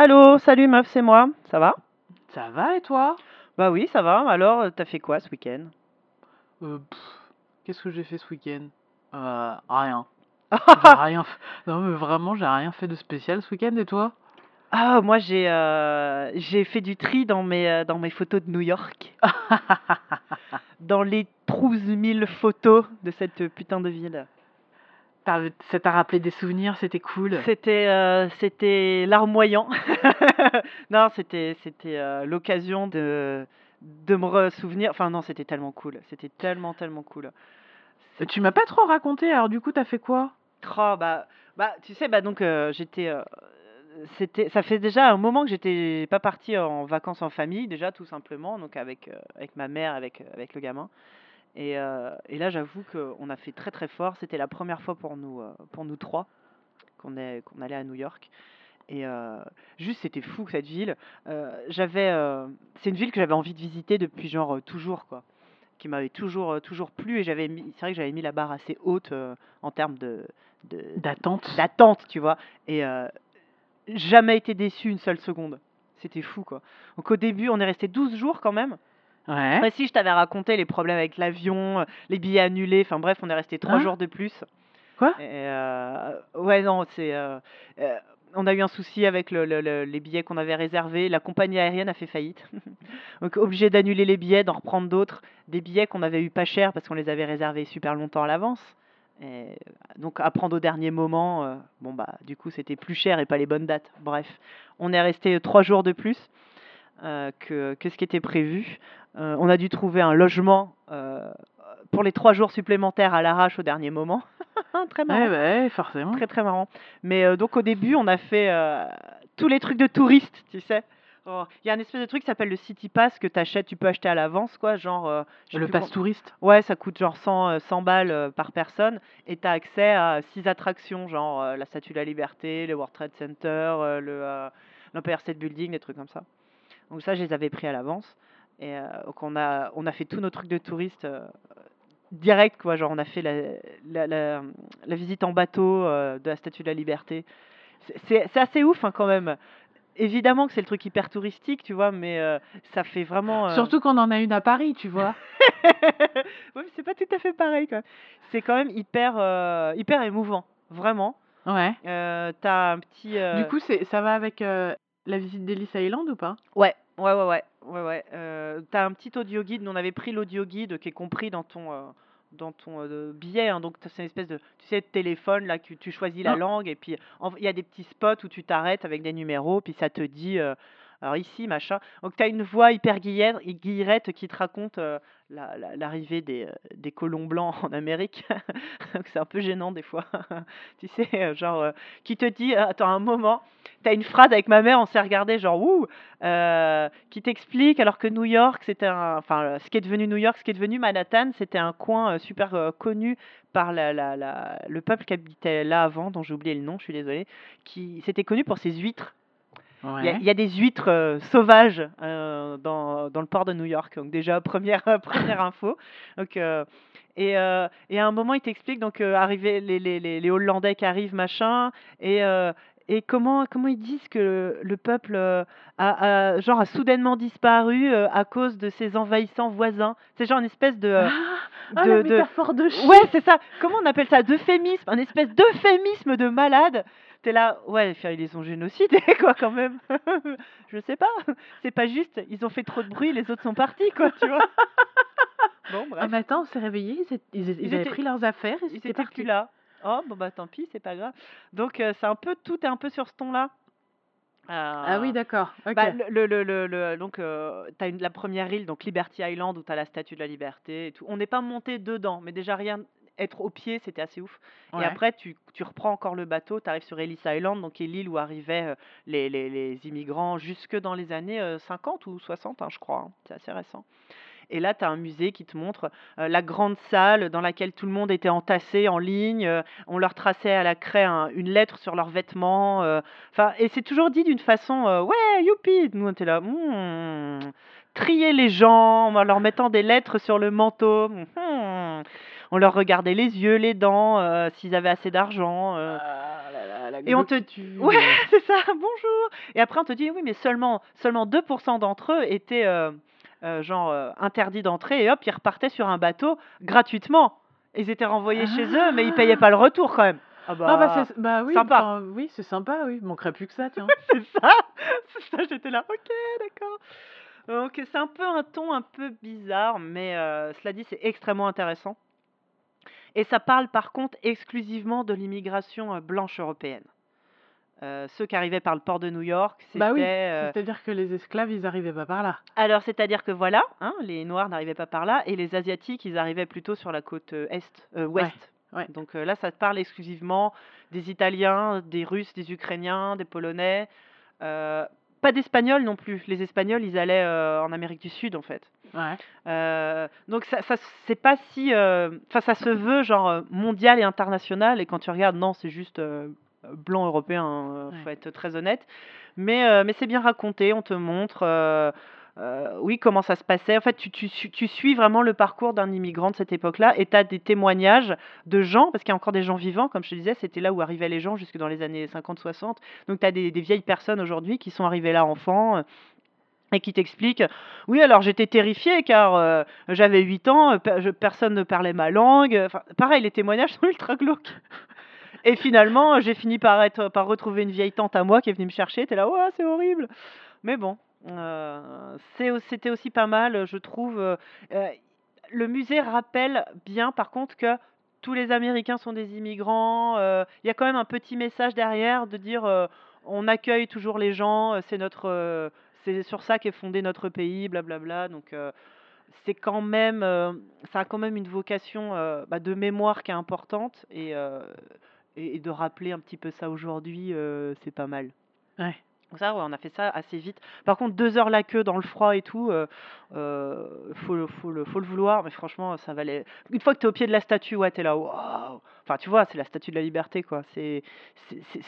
Allô, salut meuf, c'est moi. Ça va? Ça va et toi? Bah oui, ça va. Alors, euh, t'as fait quoi ce week-end? Euh, qu'est-ce que j'ai fait ce week-end? Euh, rien. J'ai rien. Non mais vraiment, j'ai rien fait de spécial ce week-end et toi? Ah, moi j'ai euh, j'ai fait du tri dans mes, dans mes photos de New York. Dans les 12 000 photos de cette putain de ville. Ça t'a rappelé des souvenirs, c'était cool. C'était euh, c'était larmoyant. Non, c'était c'était euh, l'occasion de de me ressouvenir. Enfin non, c'était tellement cool. C'était tellement tellement cool. Euh, Tu m'as pas trop raconté, alors du coup t'as fait quoi? Oh, bah, bah, tu sais, bah, donc, euh, j'étais, c'était, ça fait déjà un moment que j'étais pas partie en vacances en famille, déjà, tout simplement, donc avec, avec ma mère, avec, avec le gamin. Et, euh, et là, j'avoue qu'on a fait très très fort. C'était la première fois pour nous, euh, pour nous trois qu'on qu'on allait à New York. Et euh, juste, c'était fou cette ville. J'avais, c'est une ville que j'avais envie de visiter depuis genre toujours, quoi qui m'avait toujours, toujours plu et j'avais c'est vrai que j'avais mis la barre assez haute en termes de, D'attente? d'attente, tu vois. Et jamais été déçu une seule seconde. C'était fou, quoi. Donc au début, on est resté 12 jours quand même. Ouais. Après, si je t'avais raconté les problèmes avec l'avion, euh, les billets annulés, enfin bref, on est resté 3 Hein jours de plus. Quoi? Et, euh, ouais, non, c'est. euh, euh, on a eu un souci avec le- le- le- les billets qu'on avait réservés. La compagnie aérienne a fait faillite. Donc, obligé d'annuler les billets, d'en reprendre d'autres. Des billets qu'on avait eu pas cher parce qu'on les avait réservés super longtemps à l'avance. Et donc, à prendre au dernier moment, euh, bon, bah, du coup, c'était plus cher et pas les bonnes dates. Bref, on est resté trois jours de plus que, que ce qui était prévu. Euh, on a dû trouver un logement euh, pour les trois jours supplémentaires à l'arrache au dernier moment. Très marrant. Ouais, bah ouais, forcément. Très très marrant. Mais euh, donc au début, on a fait euh, tous les trucs de touristes, tu sais. Oh, Il y a un espèce de truc qui s'appelle le City Pass que t'achètes, tu peux acheter à l'avance, quoi. Genre, euh, Le pass touriste? Ouais, ça coûte genre 100, euh, 100 balles euh, par personne et t'as accès à six attractions, genre euh, la Statue de la Liberté, le World Trade Center, euh, le euh, l'Empire State Building, des trucs comme ça. Donc ça, je les avais pris à l'avance. Et euh, donc on a, on a fait tous nos trucs de touristes euh, direct, quoi. Genre on a fait la, la, la, la visite en bateau euh, de la Statue de la Liberté. C'est assez ouf hein, quand même. Évidemment que c'est le truc hyper touristique, tu vois, mais euh, ça fait vraiment... Surtout qu'on en a une à Paris, tu vois. ouais, mais c'est pas tout à fait pareil, quoi. C'est quand même hyper, hyper émouvant, vraiment. Ouais. T'as un petit... Du coup, ça va avec la visite d'Ellis Island ou pas? Ouais, ouais, ouais, ouais, ouais, ouais. Euh, t'as un petit audio guide. Nous, on avait pris l'audio guide qui est compris dans ton, euh, dans ton euh, billet. hein. donc, c'est une espèce de, tu sais, de téléphone là que tu choisis la Ah. langue et puis il y a des petits spots où tu t'arrêtes avec des numéros, puis ça te dit, alors ici, machin. Donc, t'as une voix hyper guillerette, qui te raconte la- la- l'arrivée des, colons blancs en Amérique. c'est un peu gênant des fois. tu sais, genre, qui te dit, euh, attends un moment. T'as une phrase avec ma mère, on s'est regardé genre ouh, qui t'explique alors que New York, c'était un, enfin, ce qui est devenu New York, ce qui est devenu Manhattan, c'était un coin super connu par le peuple qui habitait là avant, dont j'ai oublié le nom, je suis désolée, qui c'était connu pour ses huîtres. Il y, a- Ouais. il y a des huîtres euh, sauvages euh, dans, dans le port de New York. Donc déjà première première info. Donc euh, et, euh, et à un moment il t'explique donc euh, arriver les, les, les, les Hollandais qui arrivent machin et euh, et comment comment ils disent que le, le peuple euh, a, a- genre a soudainement disparu euh, à cause de ses envahissants voisins. C'est genre une espèce de euh, Ah, de, la de- métaphore de chien. Ouais, c'est ça. Comment on appelle ça? D'euphémisme, un espèce d'euphémisme de malade. T'es là, ouais, ils les ont génocidés, quoi, quand même. Je sais pas. C'est pas juste, ils ont fait trop de bruit, les autres sont partis, quoi, tu vois. Bon, bref. Ah, mais attends, on s'est réveillés, ils, étaient- ils, ils Ils avaient étaient- pris leurs affaires, ils, Ils étaient partis. plus là. Oh, bon, bah tant pis, c'est pas grave. Donc, euh, c'est un peu, tout est un peu sur ce ton-là. Ah oui, Euh, d'accord. Ok. bah, le, le, le, le- donc, euh, t'as une, la première île, donc Liberty Island, où t'as la statue de la liberté et tout. On n'est pas monté dedans, mais déjà rien, être au pied, c'était assez ouf. Ouais. Et après, tu, tu reprends encore le bateau, tu arrives sur Ellis Island, donc qui est l'île où arrivaient euh, les, les, les immigrants jusque dans les années euh, 50 ou 60, hein, je crois. hein. C'est assez récent. Et là, tu as un musée qui te montre euh, la grande salle dans laquelle tout le monde était entassé en ligne. euh, on leur traçait à la craie un- une lettre sur leurs vêtements. euh, et c'est toujours dit d'une façon euh, ouais, youpi. Nous, on était là, Hmm, trier les gens en leur mettant des lettres sur le manteau. Hmm. On leur regardait les yeux, les dents, euh, s'ils avaient assez d'argent. euh. Ah là là, la, Et on te- glotitude. Ouais, c'est ça, bonjour. Et après, on te dit, oui, mais seulement, seulement 2% d'entre eux étaient, euh, genre, interdits d'entrer, et hop, ils repartaient sur un bateau gratuitement. Ils étaient renvoyés chez eux, mais ils payaient pas le retour quand même. Ah bah, Ah bah, c'est- bah oui, sympa. enfin, oui, c'est sympa, oui. Manquerait plus que ça, tiens. c'est ça, c'est ça, j'étais là, ok, d'accord. Donc c'est un peu un ton un peu bizarre, mais euh, cela dit, c'est extrêmement intéressant. Et ça parle par contre exclusivement de l'immigration euh, blanche européenne. Euh, ceux qui arrivaient par le port de New York, c'était... Bah oui, euh, c'est-à-dire que les esclaves, ils arrivaient pas par là. Alors, c'est-à-dire que voilà, hein, les Noirs n'arrivaient pas par là, et les Asiatiques, ils arrivaient plutôt sur la côte euh, est, euh, ouest. ouais. Donc euh, là, ça te parle exclusivement des Italiens, des Russes, des Ukrainiens, des Polonais. euh, pas d'Espagnols non plus. Les Espagnols, ils allaient euh, en Amérique du Sud, en fait. Ouais. Euh, donc ça, ça c'est pas si, euh, enfin ça se veut genre mondial et international. Et quand tu regardes, non, c'est juste blanc européen. hein, faut être très honnête. Mais mais c'est bien raconté. On te montre. Euh, oui, comment ça se passait? En fait, tu, tu, tu suis vraiment le parcours d'un immigrant de cette époque-là et tu as des témoignages de gens, parce qu'il y a encore des gens vivants, comme je te disais, c'était là où arrivaient les gens jusque dans les années 50-60. Donc, tu as des, des vieilles personnes aujourd'hui qui sont arrivées là enfants euh, et qui t'expliquent Oui, alors j'étais terrifiée car euh, j'avais 8 ans, personne ne parlait ma langue. Enfin, pareil, les témoignages sont ultra glauques. Et finalement, j'ai fini par, être, par retrouver une vieille tante à moi qui est venue me chercher. T'es là, ouais, c'est horrible. Mais bon, euh, c'était aussi pas mal, je trouve. euh, euh, le musée rappelle bien, par contre, que tous les Américains sont des immigrants. Il y a quand même un petit message derrière de dire on accueille toujours les gens, c'est sur ça qu'est fondé notre pays, blablabla. Donc euh, c'est quand même, ça a quand même une vocation bah, de mémoire qui est importante et, de rappeler un petit peu ça aujourd'hui, c'est pas mal. Ouais. Donc ça, ouais, on a fait ça assez vite. Par contre, deux heures la queue dans le froid et tout, euh, euh, faut, le, faut, le, vouloir, mais franchement, ça valait. Une fois que tu es au pied de la statue, ouais, t'es là, waouh! Enfin, tu vois, c'est la statue de la liberté, quoi. C'est-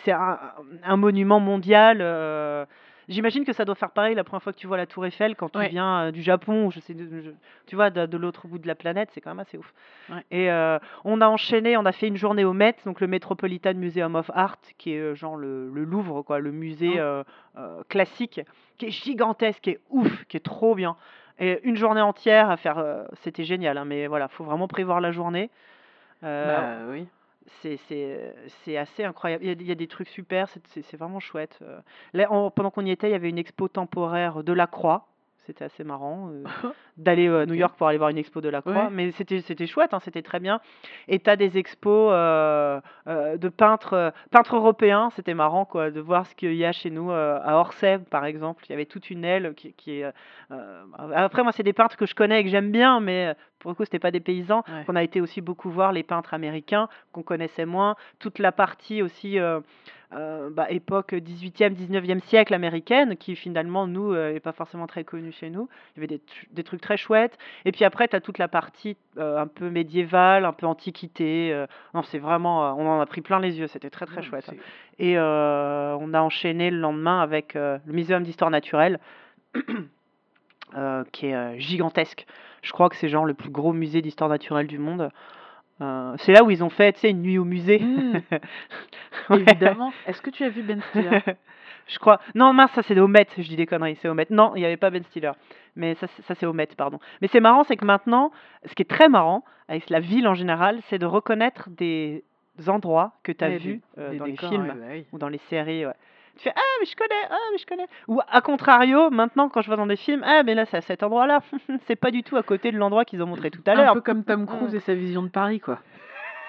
c'est un, un monument mondial. euh, J'imagine que ça doit faire pareil la première fois que tu vois la Tour Eiffel quand tu Ouais. viens euh, du Japon, je sais, de- je- tu vois, de, de l'autre bout de la planète, c'est quand même assez ouf. Ouais. Et euh, on a enchaîné, on a fait une journée au Met, donc le Metropolitan Museum of Art, qui est euh, genre le, le Louvre, quoi, le musée Oh. euh, classique, qui est gigantesque, qui est ouf, qui est trop bien. Et une journée entière à faire, c'était génial, hein, mais voilà, faut vraiment prévoir la journée. Bah oui. C'est c'est assez incroyable. Il y a, des trucs super, c'est c'est- vraiment chouette. euh. Là, pendant qu'on y était, il y avait une expo temporaire de la Croix. C'était assez marrant euh, d'aller euh, à New. York pour aller voir une expo de la Croix. Ouais. Mais c'était c'était chouette, hein, c'était très bien. Et tu as des expos euh, de peintres, peintres européens. C'était marrant quoi, de voir ce qu'il y a chez nous à Orsay, par exemple. Il y avait toute une aile qui, qui est. après, moi, c'est des peintres que je connais et que j'aime bien, mais pour le coup, c'était pas des paysans. Ouais. On a été aussi beaucoup voir les peintres américains qu'on connaissait moins, toute la partie aussi euh, euh, bah, époque 18e, 19e siècle américaine, qui finalement, nous, n'est pas forcément très connue chez nous. Il y avait des, tru- des trucs très chouettes. Et puis après, tu as toute la partie euh, un peu médiévale, un peu antiquité. euh, non, c'est vraiment, euh, on en a pris plein les yeux, c'était très très Mm, chouette. Et euh, on a enchaîné le lendemain avec euh, le Muséum d'histoire naturelle, euh, qui est euh, gigantesque. Je crois que c'est genre le plus gros musée d'histoire naturelle du monde. Euh, c'est là où ils ont fait, tu sais, une nuit au musée. Mm. Ouais. Évidemment. Est-ce que tu as vu Ben Stiller? Je crois. Non, mince, ça c'est au Met, je dis des conneries, c'est au Met. Non, il n'y avait pas Ben Stiller. Mais ça, c'est- ça c'est au Met, pardon. Mais c'est marrant, c'est que maintenant, ce qui est très marrant avec la ville en général, c'est de reconnaître des endroits que tu as vus des- euh, dans décors, les films ouais, bah ou dans les séries. Tu fais Ah, mais je connais, ah, mais je connais. Ou à contrario, maintenant, quand je vais dans des films, Ah, mais là, c'est à cet endroit-là. c'est pas du tout à côté de l'endroit qu'ils ont montré tout à Un l'heure. peu comme Tom Cruise Mm. et sa vision de Paris, quoi.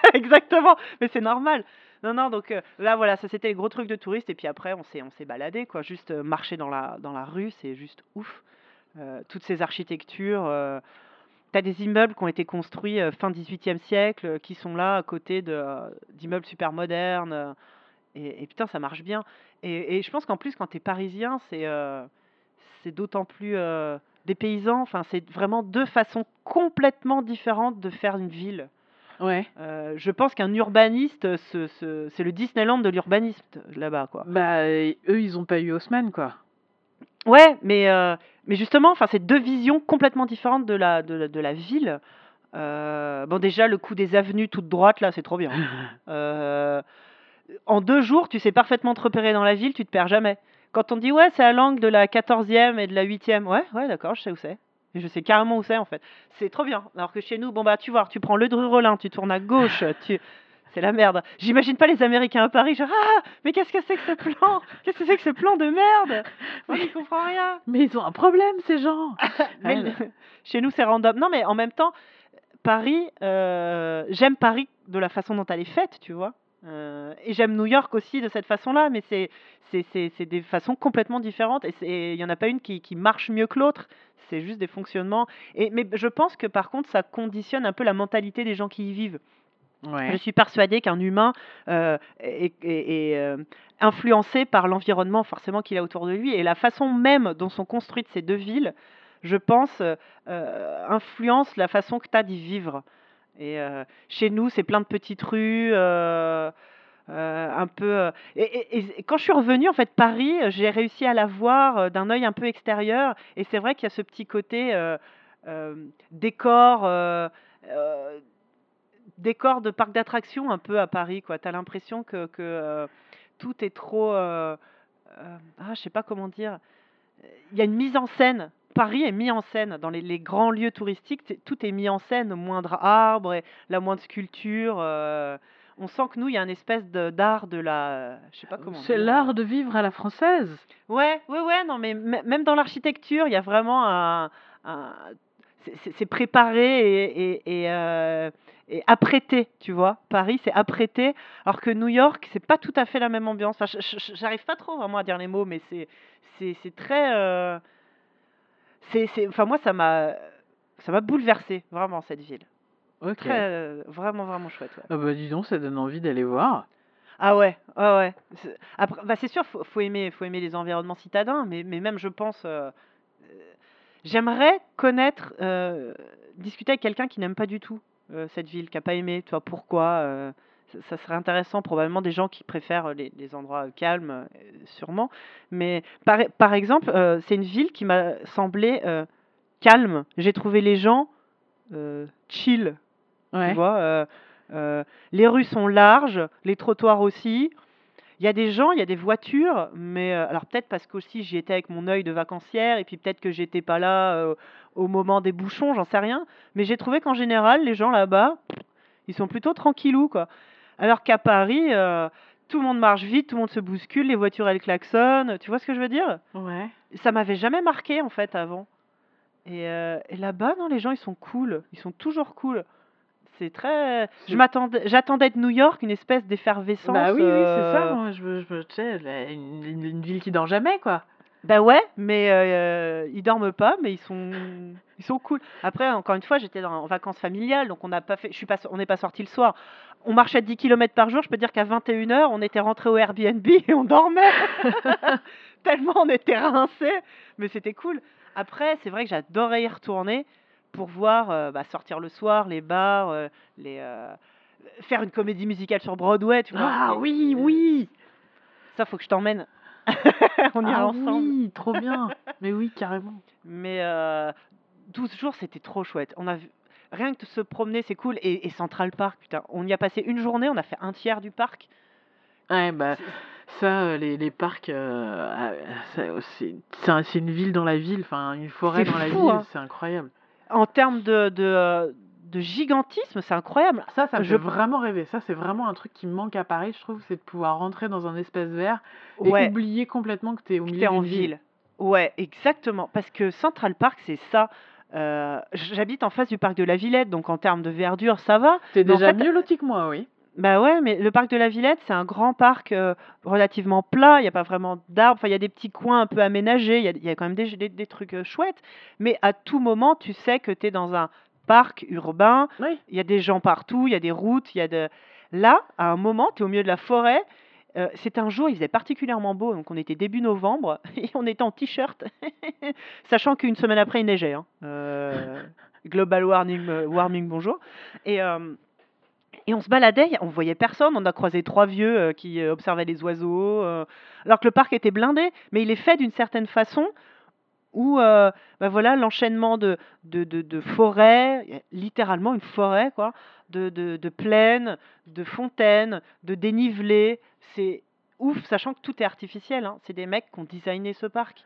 Exactement, mais c'est normal. Non, non, donc euh, là, voilà, ça c'était les gros trucs de touristes, et puis après, on s'est, on s'est baladé, quoi. Juste euh, marcher dans la, dans la rue, c'est juste ouf. Euh, toutes ces architectures. T'as des immeubles qui ont été construits fin 18e siècle, qui sont là à côté de, d'immeubles super modernes. Et, et putain, ça marche bien. Et, et je pense qu'en plus, quand t'es parisien, c'est, euh, c'est d'autant plus euh, dépaysant. Enfin, c'est vraiment deux façons complètement différentes de faire une ville. Ouais. Euh, je pense qu'un urbaniste, ce- ce- c'est le Disneyland de l'urbaniste là-bas, quoi. Bah, eux, ils ont pas eu Haussmann, quoi. Ouais, mais, mais justement, enfin, c'est deux visions complètement différentes de la, de la, de la ville. Bon, déjà, le coup des avenues toutes droites, là, c'est trop bien. Euh, en deux jours, tu sais parfaitement te repérer dans la ville, tu te perds jamais. Quand on dit ouais, c'est à l'angle de la 14e et de la 8e, ouais, ouais, d'accord, je sais où c'est. Et je sais carrément où c'est en fait. C'est trop bien. Alors que chez nous, bon bah tu vois, tu prends le Dru-Rollin, tu tournes à gauche, tu c'est la merde. J'imagine pas les Américains à Paris, genre ah, mais qu'est-ce que c'est que ce plan? Qu'est-ce que c'est que ce plan de merde? On n'y comprend rien. Mais ils ont un problème ces gens. mais chez nous c'est random. Non mais en même temps, Paris, euh, j'aime Paris de la façon dont elle est faite, tu vois. Euh, et j'aime New York aussi de cette façon-là, mais c'est c'est des façons complètement différentes et il n'y en a pas une qui, qui marche mieux que l'autre. C'est juste des fonctionnements. Et, mais je pense que par contre, ça conditionne un peu la mentalité des gens qui y vivent. Je suis persuadée qu'un humain euh, est, euh, influencé par l'environnement forcément qu'il a autour de lui et la façon même dont sont construites ces deux villes, je pense, influence la façon que tu as d'y vivre. Et chez nous, c'est plein de petites rues. un peu et, quand je suis revenue en fait Paris j'ai réussi à la voir d'un œil un peu extérieur et c'est vrai qu'il y a ce petit côté décor décor de parc d'attractions un peu à Paris. Tu as l'impression que, euh, tout est trop. Euh, euh, ah, je sais pas comment dire. Il y a une mise en scène. Paris est mis en scène dans les, les grands lieux touristiques. Tout est mis en scène, moindre arbre, et la moindre sculpture. on sent que nous, il y a une espèce d'art de, la. Je sais pas comment. C'est l'art de vivre à la française. Ouais, ouais, ouais. Non, mais même dans l'architecture, il y a vraiment un. c'est préparé et, et, et, et apprêté, tu vois. Paris, c'est apprêté, alors que New York, c'est pas tout à fait la même ambiance. J'arrive pas trop vraiment à dire les mots, mais c'est c'est très. Euh, c'est enfin moi ça m'a ça m'a bouleversé vraiment cette ville. Ok. Très, euh, vraiment vraiment chouette. Ah bah dis donc, ça donne envie d'aller voir. Ah ouais, ouais ouais. Après, bah c'est sûr, faut, faut aimer, faut aimer les environnements citadins, mais, mais même je pense. Euh, j'aimerais connaître, discuter avec quelqu'un qui n'aime pas du tout euh, cette ville, qui n'a pas aimé, toi, pourquoi euh, ça, serait intéressant, probablement des gens qui préfèrent les, endroits calmes, euh, sûrement. Mais par, par exemple, c'est une ville qui m'a semblé calme. J'ai trouvé les gens chill. Tu vois, les rues sont larges, les trottoirs aussi. Il y a des gens, il y a des voitures, mais alors peut-être parce qu'aussi j'y étais avec mon œil de vacancière et puis peut-être que j'étais pas là au moment des bouchons, j'en sais rien. Mais j'ai trouvé qu'en général, les gens là-bas, ils sont plutôt tranquillous, quoi. Alors qu'à Paris, euh, tout le monde marche vite, tout le monde se bouscule, les voitures elles klaxonnent. Tu vois ce que je veux dire? Ouais. Ça m'avait jamais marqué en fait avant. Et, euh, et là-bas, non, les gens ils sont cool, ils sont toujours cool. C'est très. Je m'attendais, j'attendais de New York une espèce d'effervescence. Bah oui, oui, c'est ça. Euh, moi, je, je, tu sais, une, une, ville qui dort jamais, quoi. Ben ouais, mais euh, ils dorment pas, mais ils sont ils sont cool. Après, encore une fois, j'étais en vacances familiales, donc on n'a pas fait, je suis pas, on n'est pas sorti le soir. On marchait 10 km par jour. Je peux dire qu'à 21h, on était rentré au Airbnb et on dormait. Tellement on était rincés, mais c'était cool. Après, c'est vrai que j'adorais y retourner pour voir euh, bah, sortir le soir, les bars, euh, les euh, faire une comédie musicale sur Broadway, tu vois. Ah oui, oui. Ça, faut que je t'emmène. on ira ah ensemble. Oui, trop bien. Mais oui, carrément. Mais euh, 12 jours, c'était trop chouette. On a vu, rien que de se promener, c'est cool. Et, Central Park, putain, on y a passé une journée, on a fait un tiers du parc. Ouais, bah ça, euh, les, les parcs, euh, euh c'est une ville dans la ville, enfin une forêt dans la ville, hein. c'est incroyable. En termes de, de, de gigantisme, c'est incroyable. Ça, ça me je... fait vraiment rêver. Ça, c'est vraiment un truc qui me manque à Paris, je trouve, c'est de pouvoir rentrer dans un espace vert et oublier complètement que tu es au milieu en ville. Ouais, exactement. Parce que Central Park, c'est ça. Euh, j'habite en face du parc de la Villette, donc en termes de verdure, ça va. C'est déjà mieux loti que moi, oui. Bah ouais, mais le parc de la Villette, c'est un grand parc euh, relativement plat. Il n'y a pas vraiment d'arbres. Enfin, il y a des petits coins un peu aménagés. Il y a, y a, quand même des, des, des trucs euh, chouettes. Mais à tout moment, tu sais que tu es dans un parc urbain, il y a des gens partout, il y a des routes, il y a de... Là, à un moment, tu es au milieu de la forêt, euh, c'est un jour, il faisait particulièrement beau, donc on était début novembre, et on était en t-shirt, sachant qu'une semaine après, il neigeait. Hein. Euh, global warming, euh, warming, bonjour. Et, et on se baladait, on voyait personne, on a croisé trois vieux qui observaient les oiseaux, alors que le parc était blindé, mais il est fait d'une certaine façon où euh, bah voilà l'enchaînement de, de, de, de forêts, littéralement une forêt quoi, de, de, de plaines, de fontaines, de dénivelés. C'est ouf, sachant que tout est artificiel. Hein. C'est des mecs qui ont designé ce parc.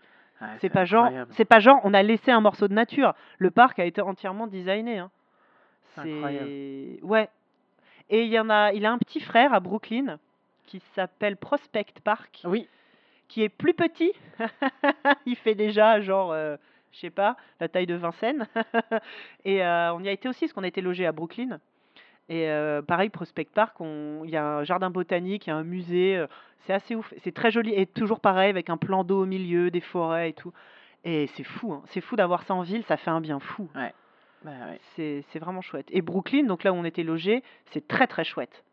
c'est pas genre, c'est pas genre, on a laissé un morceau de nature. Le parc a été entièrement designé. Hein. C'est ouais. Et il y en a, il a un petit frère à Brooklyn qui s'appelle Prospect Park. Oui qui est plus petit. il fait déjà genre, euh, je sais pas, la taille de Vincennes. et euh, on y a été aussi parce qu'on a été logé à Brooklyn. Et euh, pareil, Prospect Park, il y a un jardin botanique, il y a un musée. c'est assez ouf. C'est très joli. Et toujours pareil, avec un plan d'eau au milieu, des forêts et tout. Et c'est fou, hein. c'est fou d'avoir ça en ville, ça fait un bien fou. Ouais. Bah ouais. C'est vraiment chouette. Et Brooklyn, donc là où on était logé, c'est très très chouette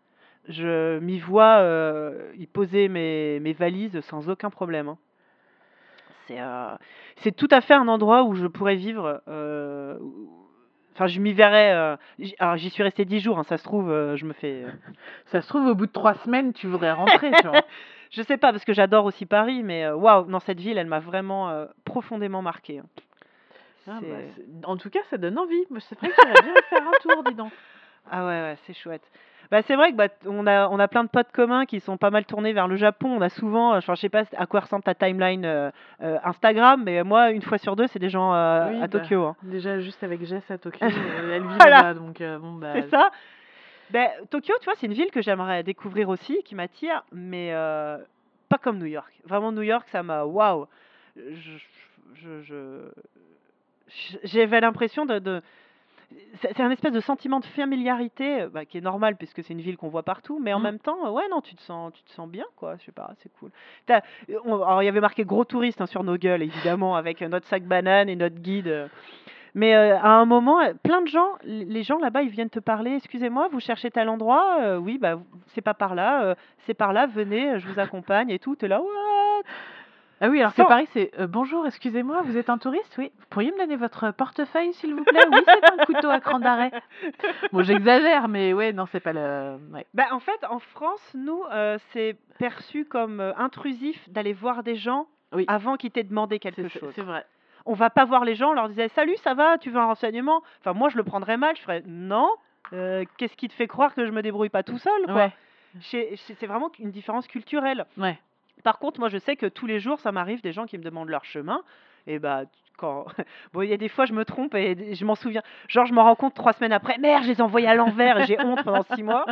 je m'y vois euh, y poser mes, mes valises sans aucun problème. Hein. C'est euh, c'est tout à fait un endroit où je pourrais vivre. euh, Enfin, je m'y verrais. Alors, j'y suis resté dix jours, hein, ça se trouve, je me fais. Ça se trouve, au bout de trois semaines, tu voudrais rentrer, tu vois. Je sais pas, parce que j'adore aussi Paris, mais waouh, dans cette ville, elle m'a vraiment profondément marqué. Hein. Ah, bah, en tout cas, ça donne envie. C'est vrai que j'aimerais bien faire un tour, dis donc. Ah ouais, ouais, c'est chouette. Bah, c'est vrai que bah, on a on a plein de potes communs qui sont pas mal tournés vers le Japon. On a souvent, enfin, je sais pas à quoi ressemble ta timeline euh, euh, Instagram, mais moi, une fois sur deux, c'est des gens euh, à bah, Tokyo. Hein. déjà, juste avec Jess à Tokyo, elle vit là-bas, donc bon, bah... C'est ça. Ben, Tokyo, tu vois, c'est une ville que j'aimerais découvrir aussi, qui m'attire, mais pas comme New York. Vraiment, New York, ça m'a... Waouh je, je, j'avais l'impression de, de, c'est un espèce de sentiment de familiarité, euh, bah, qui est normal puisque c'est une ville qu'on voit partout, mais en mmh. même temps, ouais, non, tu te sens tu te sens bien, quoi, je sais pas, c'est cool. Euh, alors il y avait marqué gros touriste, hein, sur nos gueules évidemment avec, notre sac banane et notre guide, mais à un moment, plein de gens les gens là-bas, ils viennent te parler: «Excusez-moi, vous cherchez tel endroit?» «Oui, bah, c'est pas par là, c'est par là, venez, je vous accompagne» et tout. Tu es là: «What?» Ah oui, alors c'est pareil, c'est euh, bonjour, excusez-moi, vous êtes un touriste? Oui. Pourriez me donner votre portefeuille, s'il vous plaît? Oui, c'est un couteau à cran d'arrêt. Bon, j'exagère, mais ouais, non, c'est pas le. Ouais. Bah, en fait, en France, nous, euh, c'est perçu comme euh, intrusif d'aller voir des gens oui. avant qu'ils t'aient demandé quelque chose. C'est vrai. On va pas voir les gens, on leur disait Salut, ça va? Tu veux un renseignement? Enfin, moi, je le prendrais mal, je ferais Non, qu'est-ce qui te fait croire que je me débrouille pas tout seul quoi? Ouais. C'est vraiment une différence culturelle. Ouais. Par contre, moi, je sais que tous les jours, ça m'arrive des gens qui me demandent leur chemin. Et bah, quand. Bon, il y a des fois, je me trompe et je m'en souviens. Genre, je m'en rends compte trois semaines après. Merde, je les ai envoyés à l'envers et j'ai honte pendant six mois.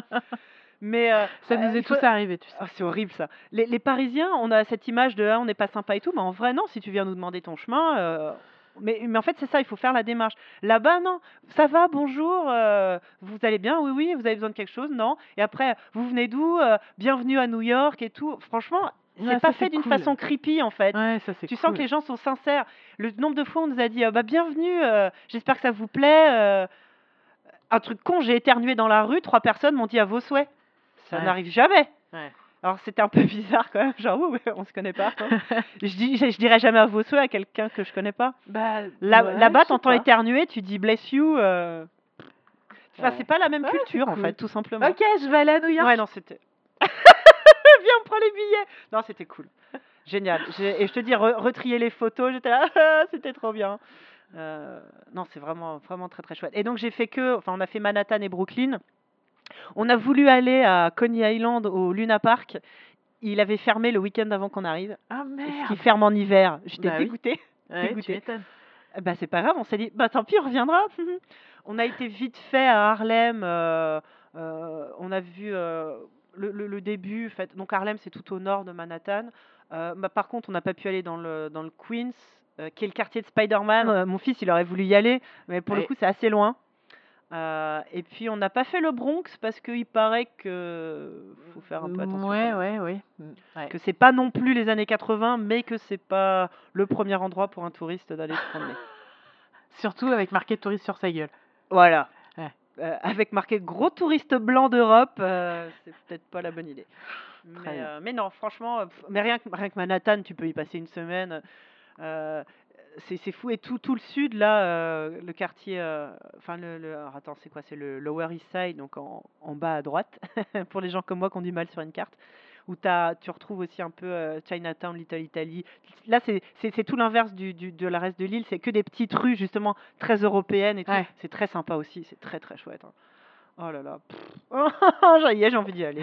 Mais euh, ça nous est tous arrivé, tu sais. Ah, c'est horrible ça. Les, les, Parisiens, on a cette image de ah, on n'est pas sympa et tout, mais en vrai non. Si tu viens nous demander ton chemin, euh, mais, mais en fait c'est ça, il faut faire la démarche. Là-bas non, ça va, bonjour, euh, vous allez bien, oui oui, vous avez besoin de quelque chose, non. Et après, vous venez d'où? Bienvenue à New York et tout. Franchement, c'est pas fait d'une façon creepy en fait. tu sens que les gens sont sincères. Le nombre de fois on nous a dit bah bienvenue, euh, j'espère que ça vous plaît. Euh. un truc con, j'ai éternué dans la rue, trois personnes m'ont dit à vos souhaits. Ça n'arrive jamais. Alors c'était un peu bizarre quand même, genre oui, on se connaît pas. je, dis, je, dirais jamais à vos souhaits à quelqu'un que je connais pas. Bah, Là-bas, t'entends éternuer, tu dis bless you. Euh. Enfin, c'est pas la même culture en fait, tout simplement. Ok, je vais aller à New York. Ouais, non, c'était. Viens, on prend les billets. Non, c'était cool. Génial. Et je te dis, retrier les photos, j'étais là, c'était trop bien. Euh, non, c'est vraiment, vraiment très très chouette. Et donc j'ai fait que, enfin, on a fait Manhattan et Brooklyn. On a voulu aller à Coney Island au Luna Park. Il avait fermé le week-end avant qu'on arrive. Ah merde. Il ferme en hiver. J'étais bah dégoûtée. dégoûtée. bah c'est pas grave. On s'est dit, bah tant pis, on reviendra. on a été vite fait à Harlem. Euh, euh, on a vu le, le, début, fait, donc Harlem, c'est tout au nord de Manhattan. Euh, bah, par contre, on n'a pas pu aller dans le, dans le Queens, euh, qui est le quartier de Spider-Man. Euh, mon fils, il aurait voulu y aller, mais pour le coup, c'est assez loin. et puis, on n'a pas fait le Bronx parce qu'il paraît que faut faire un peu attention. Ouais, ouais, ouais, ouais. Que c'est pas non plus les années 80, mais que c'est pas le premier endroit pour un touriste d'aller se promener. Surtout avec marqué touriste sur sa gueule. Voilà. Euh, avec marqué gros touriste blanc d'Europe, euh, c'est peut-être pas la bonne idée. Mais, euh, mais non, franchement, mais rien que, rien que Manhattan, tu peux y passer une semaine. c'est fou. Et tout, tout le sud, là, le quartier. Enfin, le, le, attends, c'est quoi? C'est le Lower East Side, donc en, en bas à droite, pour les gens comme moi qui ont du mal sur une carte. Où tu retrouves aussi un peu euh, Chinatown, Little Italy. Là, c'est, tout l'inverse du, du, de la reste de l'île. C'est que des petites rues, justement, très européennes et tout. Ouais. C'est très sympa aussi. C'est très, très chouette. hein. Oh là là. y j'ai envie d'y aller.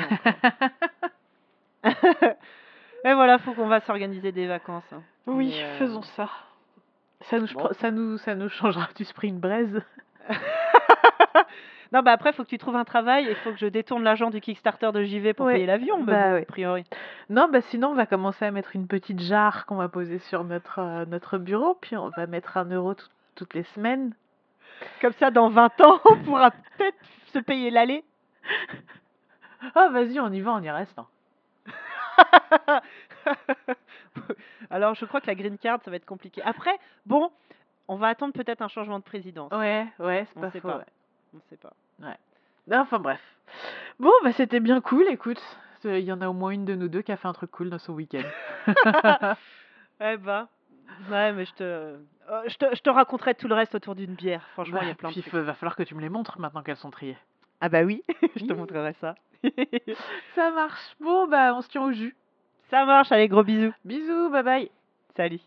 et voilà, faut qu'on va s'organiser des vacances. hein. Oui, euh, faisons ça. Ça nous, Bon. ça nous, ça nous changera du spring braise. non, bah après, faut que tu trouves un travail et il faut que je détourne l'argent du Kickstarter de JV pour Ouais, payer l'avion, bah a priori. Non, bah sinon on va commencer à mettre une petite jarre qu'on va poser sur notre, euh, notre bureau, puis on va mettre un euro tout- toutes les semaines. Comme ça, dans 20 ans, on pourra peut-être se payer l'aller. Ah vas-y, on y va, on y reste. hein. Alors, je crois que la green card, ça va être compliqué. Après, bon, on va attendre peut-être un changement de présidence. Ouais, ouais, c'est pas sait faux. pas. ouais. On sait pas. Enfin bref. Bon, bah c'était bien cool, écoute. Il y en a au moins une de nous deux qui a fait un truc cool dans son week-end. Eh ben, ouais, mais je te, euh, je te, je te raconterai tout le reste autour d'une bière. Franchement, il y a Ouais, plein de trucs. il va falloir que tu me les montres maintenant qu'elles sont triées. Ah bah oui, je te montrerai ça. Ça marche. Bon, bah on se tient au jus. ça marche, allez, gros bisous. Bisous, bye bye. Salut.